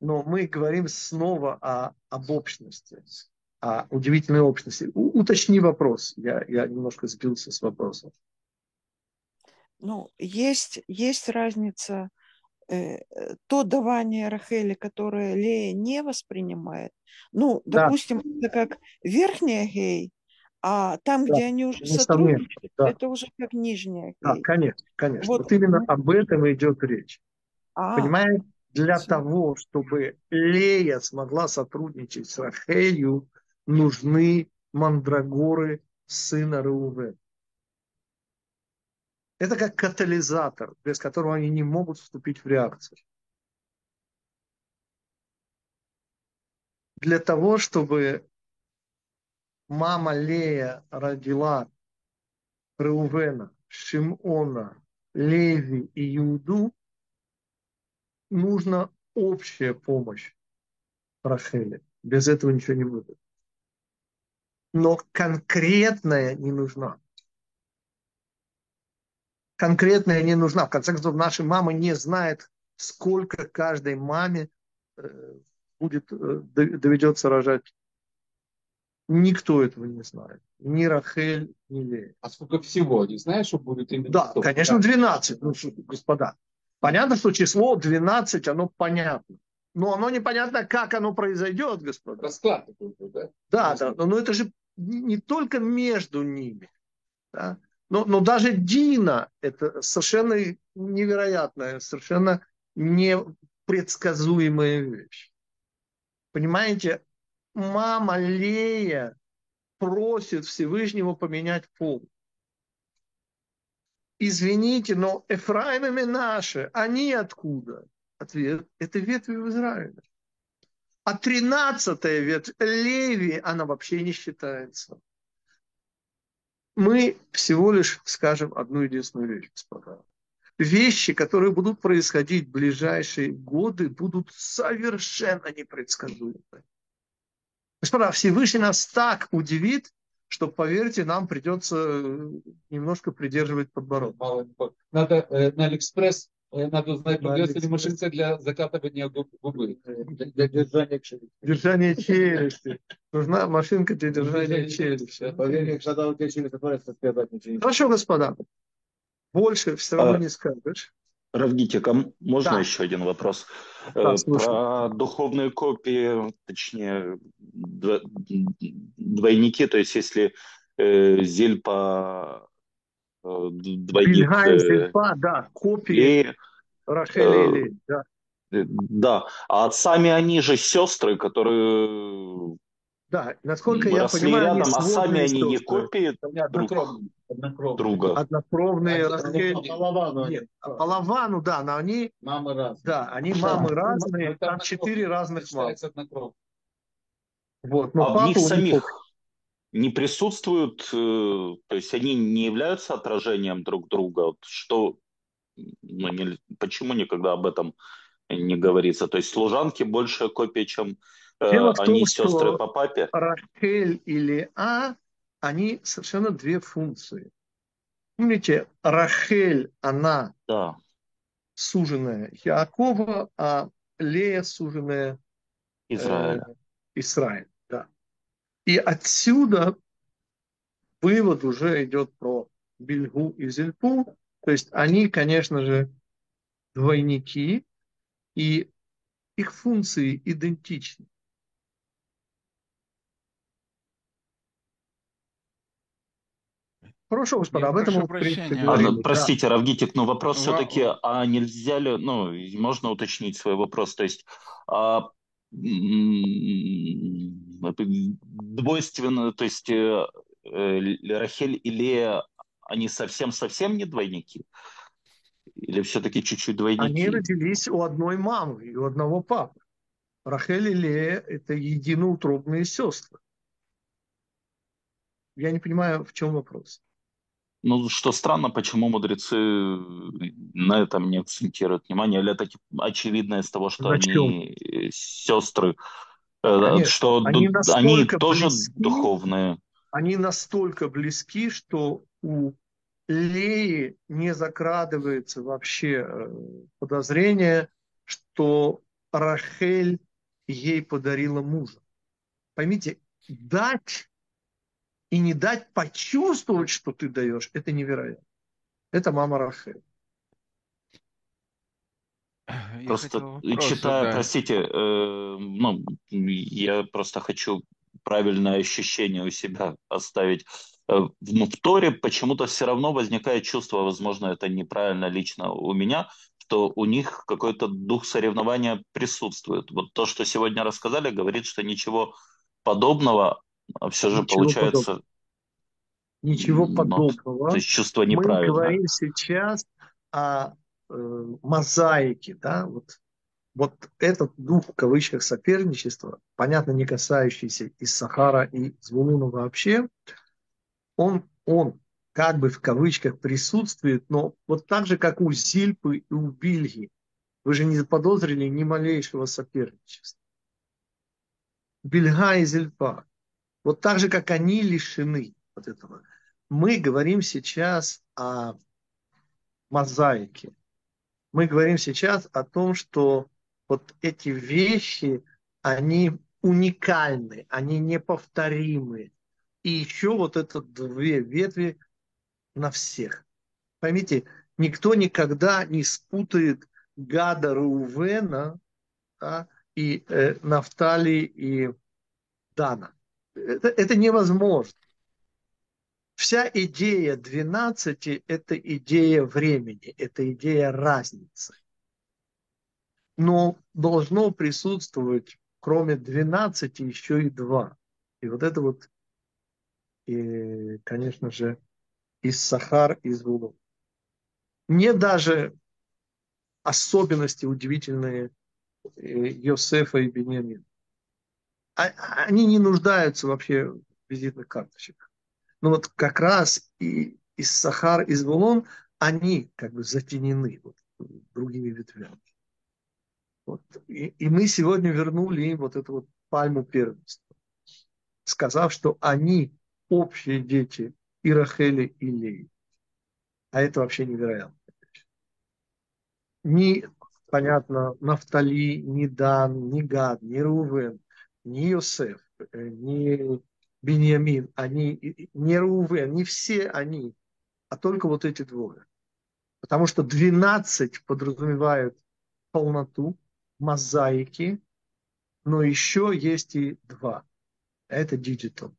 Но мы говорим снова о, об общности, о удивительной общности. У, уточни вопрос. Я, я немножко сбился с вопросом.
Ну, есть, есть разница э, то давание Рахели, которое Лея не воспринимает. Ну,
Да.
допустим, это как верхняя гей, а там,
Да,
где они уже сотрудничают,
да.
это уже как нижняя
Да,
гей.
конечно, конечно.
Вот.
Вот, именно об этом идет речь.
А,
Понимаете, для
всё.
того, чтобы Лея смогла сотрудничать с Рахелью, нужны мандрагоры сына Реувена. Это как катализатор, без которого они не могут вступить в реакцию. Для того, чтобы мама Лея родила Реувена, Шимона, Леви и Иуду, нужна общая помощь Рахели. Без этого ничего не будет. Но конкретная не нужна. Конкретная не нужна. В конце концов, наша мама не знает, сколько каждой маме э, будет, э, доведется рожать. Никто этого не знает. Ни Рахель, ни Лея.
А сколько всего? Не знаешь, что будет именно?
Да,
столько?
конечно, 12, ну, господа. Понятно, что число 12, оно понятно. Но оно непонятно, как оно произойдет, господа.
Расклад такой, был, да?
Да, да, но, но это же не только между ними. Да? Но, но даже Дина – это совершенно невероятная, совершенно непредсказуемая вещь. Понимаете, мама Лея просит Всевышнего поменять пол. Извините, но Эфраим и Менаше, они откуда? Ответ – это ветви в Израиле. А тринадцатая ветвь Леви, она вообще не считается. Мы всего лишь скажем одну единственную вещь, господа. Вещи, которые будут происходить в ближайшие годы, будут совершенно непредсказуемы. Господа, Всевышний нас так удивит, что, поверьте, нам придется немножко придерживать подбородок.
Мало не по- Надо э, на Алиэкспресс, э, надо узнать,
На
продается ли машинка для закатывания губ- губы.
Для держания челюсти.
Держание челюсти. Нужна машинка для держания челюсти.
Поверь мне, когда у тебя челюсть отвалится, сказать ничего
Хорошо, господа. Больше все равно
А,
не скажешь.
Рав Гитик, а м- можно
Да.
еще один вопрос?
Да,
Э,
слушаю.
Про духовные копии, точнее, дво- двойники, то есть если э, Зельпа э, двойник
Бильгай,
э,
Зельпа, да, копии
Леи,
Рахели
э,
и Леи, да.
э, да, а сами они же сестры, которые
Да, насколько я
росли
понимаю, они
рядом, а сами они не копии
Они однокровные. однокровные.
друга.
Однокровные
По
Рахель.
Лавану они.
Нет, а по Лавану, да, но они,
Мамы раз.
да, они
Да.
мамы разные,
это
там четыре разных
однокровные.
Вот, но
А
папа
них
у них
самих не присутствуют, э, то есть они не являются отражением друг друга. Что, ну, не- почему никогда об этом не говорится? То есть служанки больше копия, чем
Дело в том,
они
что-
сестры по папе?
Рахель и Леа, они совершенно две функции. Помните, Рахель, она
Да.
суженая Якова, а Лея суженая
Израиля.
э, Израиль, да. И отсюда вывод уже идет про Бельгу и Зельпу. То есть они, конечно же, двойники. И их функции идентичны. Хорошо, господа,
Я
об этом
прощения.
А,
говорили.
простите, Равгитик, но вопрос
Во-
все-таки, а нельзя ли, ну, можно уточнить свой вопрос, то есть а, двойственно, то есть э, э, Рахель и Лея, они совсем-совсем не двойники? Или все-таки чуть-чуть
Они
двойники?
родились у одной мамы и у одного папы. Рахель и Лея – это единоутробные сестры. Я не понимаю, в чем вопрос.
Ну, что странно, почему мудрецы на этом не акцентируют внимание, или это типа, очевидно из того, что
Зачем?
они э, сестры, э,
Конечно,
что
они
они тоже
близки,
духовные.
они настолько близки, что у Леи не закрадывается вообще э, подозрение, что Рахель ей подарила мужа. Поймите, дать и не дать почувствовать, что ты даешь, это невероятно. Это мама Рахель.
Я
Просто
вопрос
читая,
задать.
простите, э, ну, я просто хочу правильное ощущение у себя оставить. Э, в- ну, в Торе почему-то все равно возникает чувство, возможно, это неправильно лично у меня, что у них какой-то дух соревнования присутствует. Вот то, что сегодня рассказали, говорит, что ничего подобного, все же
Ничего
получается,
подобного. Ничего
ну,
подобного.
то есть чувство
Мы
неправильное.
говорим сейчас о э, мозаике, да, вот, вот этот дух в кавычках соперничества, понятно, не касающийся и Сахара, и Звулуна вообще, он, он как бы в кавычках присутствует, но вот так же, как у Зильпы и у Бильги, вы же не заподозрили ни малейшего соперничества. Бельга и Зильпа. Вот так же, как они лишены вот этого. Мы говорим сейчас о мозаике. Мы говорим сейчас о том, что вот эти вещи, они уникальны, они неповторимы. И еще вот это две ветви на всех. Поймите, никто никогда не спутает Гада Рувена да, и э, Нафтали и Дана. Это, это невозможно. Вся идея 12 – это идея времени, это идея разницы. Но должно присутствовать, кроме 12, еще и два. И вот это вот, и, конечно же, из Сахар, из Вулу. Не даже особенности удивительные э, Йосефа и Беньямина. А- Они не нуждаются вообще в визитных карточках. Но вот как раз и из Сахар, из Вулон, они как бы затенены вот, другими ветвями. Вот. И, и мы сегодня вернули им вот эту вот пальму первенства, сказав, что они общие дети и Рахели, и Леи. А это вообще невероятно. Ни, понятно, Нафтали, ни Дан, ни Гад, ни Рувен, ни Йосеф, э, ни Беньямин, они, не Рувен, не все они, а только вот эти двое. Потому что 12 подразумевают полноту, мозаики, но еще есть и два. А Это digital.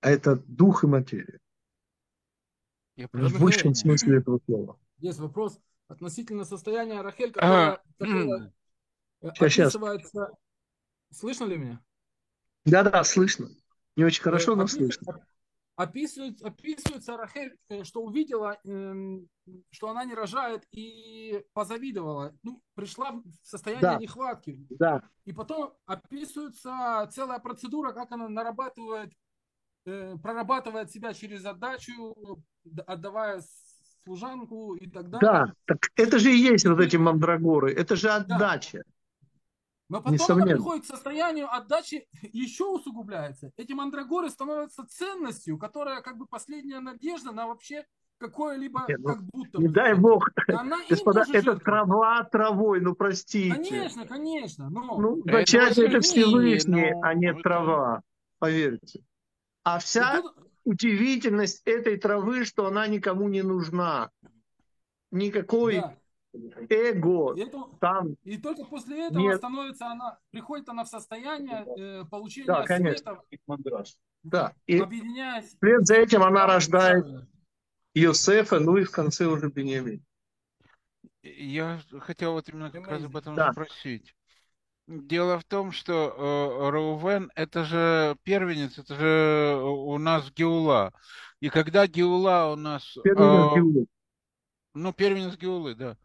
А это дух и материя.
Я
В
прошу
высшем смысле этого слова.
Есть вопрос относительно состояния Рахель,
А,
которое, которое э,
Щас, щас.
описывается... Слышно ли меня?
Да-да, слышно. Не очень
Э,
хорошо, но слышно.
описывает- описывается Рахель, э, что увидела, эм, что она не рожает и позавидовала. Ну, пришла в состояние
Да.
нехватки.
Да,
И потом описывается целая процедура, как она нарабатывает, э, прорабатывает себя через отдачу, отдавая служанку и так далее.
да. Так это же и есть вот эти мандрагоры. Это же отдача.
Но потом она приходит к состоянию отдачи, <laughs> еще усугубляется. Эти мандрагоры становятся ценностью, которая как бы последняя надежда на вообще какое-либо,
Нет, ну,
как будто
Не дай бог.
Она <laughs>
Господа, это
жертвует.
трава травой, ну простите.
Конечно, конечно. Но
Ну,
Это
зачатие это
возрождение,
Всевышний,
но
а не
это-
трава, поверьте. А вся
тут-
удивительность этой травы, что она никому не нужна. Никакой
да.
Эго
И, это,
там
и только после этого
нет.
становится она, приходит она в состояние э, получения
Да, конечно.
света.
Да, и
объединяясь.
вслед за этим она рождает. Иосифа, ну и в конце уже Бениамин.
Я хотел вот именно как раз об этом
Да.
спросить. Дело в том, что э, Раувен это же первенец, это же у нас Геула. И когда Геула у нас...
Первенец
э,
Геулы.
ну, первенец Геулы, да.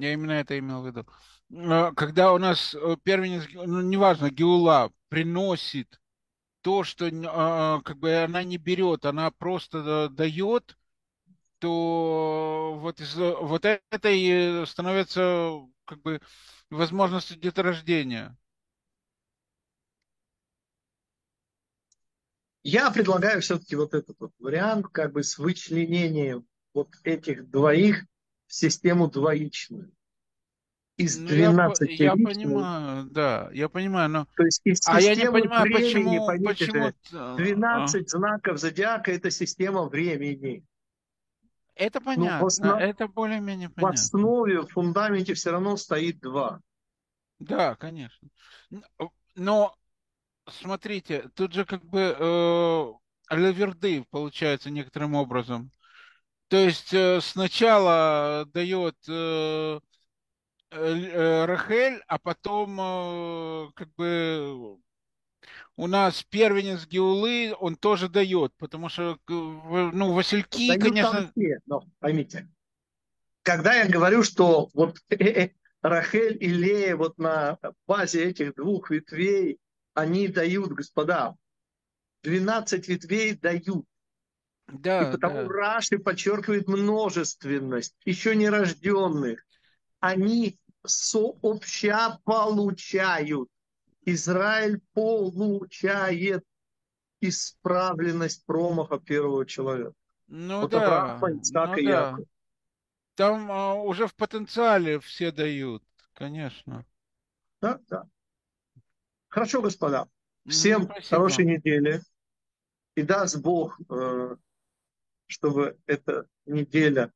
Я именно это имел в виду. Э, Когда у нас э, первенец, ну, неважно, Геула приносит то, что н- а, как бы она не берет, она просто э, дает, то вот, из вот это и становится как бы возможностью деторождения.
Я предлагаю все-таки вот этот вот вариант, как бы с вычленением вот этих двоих в систему двоичную. Из
Ну, я,
12
я
личных,
понимаю, да, я понимаю, но...
то есть из
А я не понимаю,
времени,
почему, почему...
же,
а,
12 знаков зодиака – это система времени.
Это
Ну, в,
понятно,
основ-
это более-менее
в
понятно.
основе, в фундаменте все равно стоит два.
Да, конечно. Но смотрите, тут же как бы э, Лаверды получается некоторым образом. То есть э, сначала дает э, э, Рахель, а потом как бы у нас первенец Геулы, он тоже дает, потому что ну Васильки,
Дают
конечно,
все, но поймите. Когда я говорю, что вот Рахель и Лея вот на базе этих двух ветвей, они дают, господа, 12 ветвей дают. И
да,
потому
да.
Раши подчеркивает множественность еще нерожденных. Они сообща получают. Израиль получает исправленность промаха первого человека.
Ну
Вот
да,
Авраама,
ну
и
да. Там а, уже в потенциале все дают, конечно.
Да, да. Хорошо, господа.
Мгм,
Всем
спасибо.
хорошей недели. И даст Бог, э, чтобы эта неделя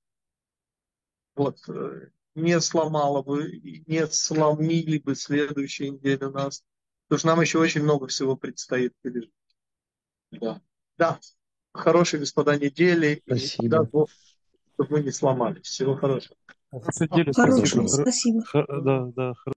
вот, э, не сломала бы, и не сломили бы следующей неделю нас. Потому что нам еще очень много всего предстоит пережить.
Да.
Да. Хорошей, господа, недели. И
Спасибо.
даст Бог, чтобы мы не сломались. Всего хорошего.
Хорошей недели,
Хорошего,
спасибо.
спасибо.
Х- Да, да,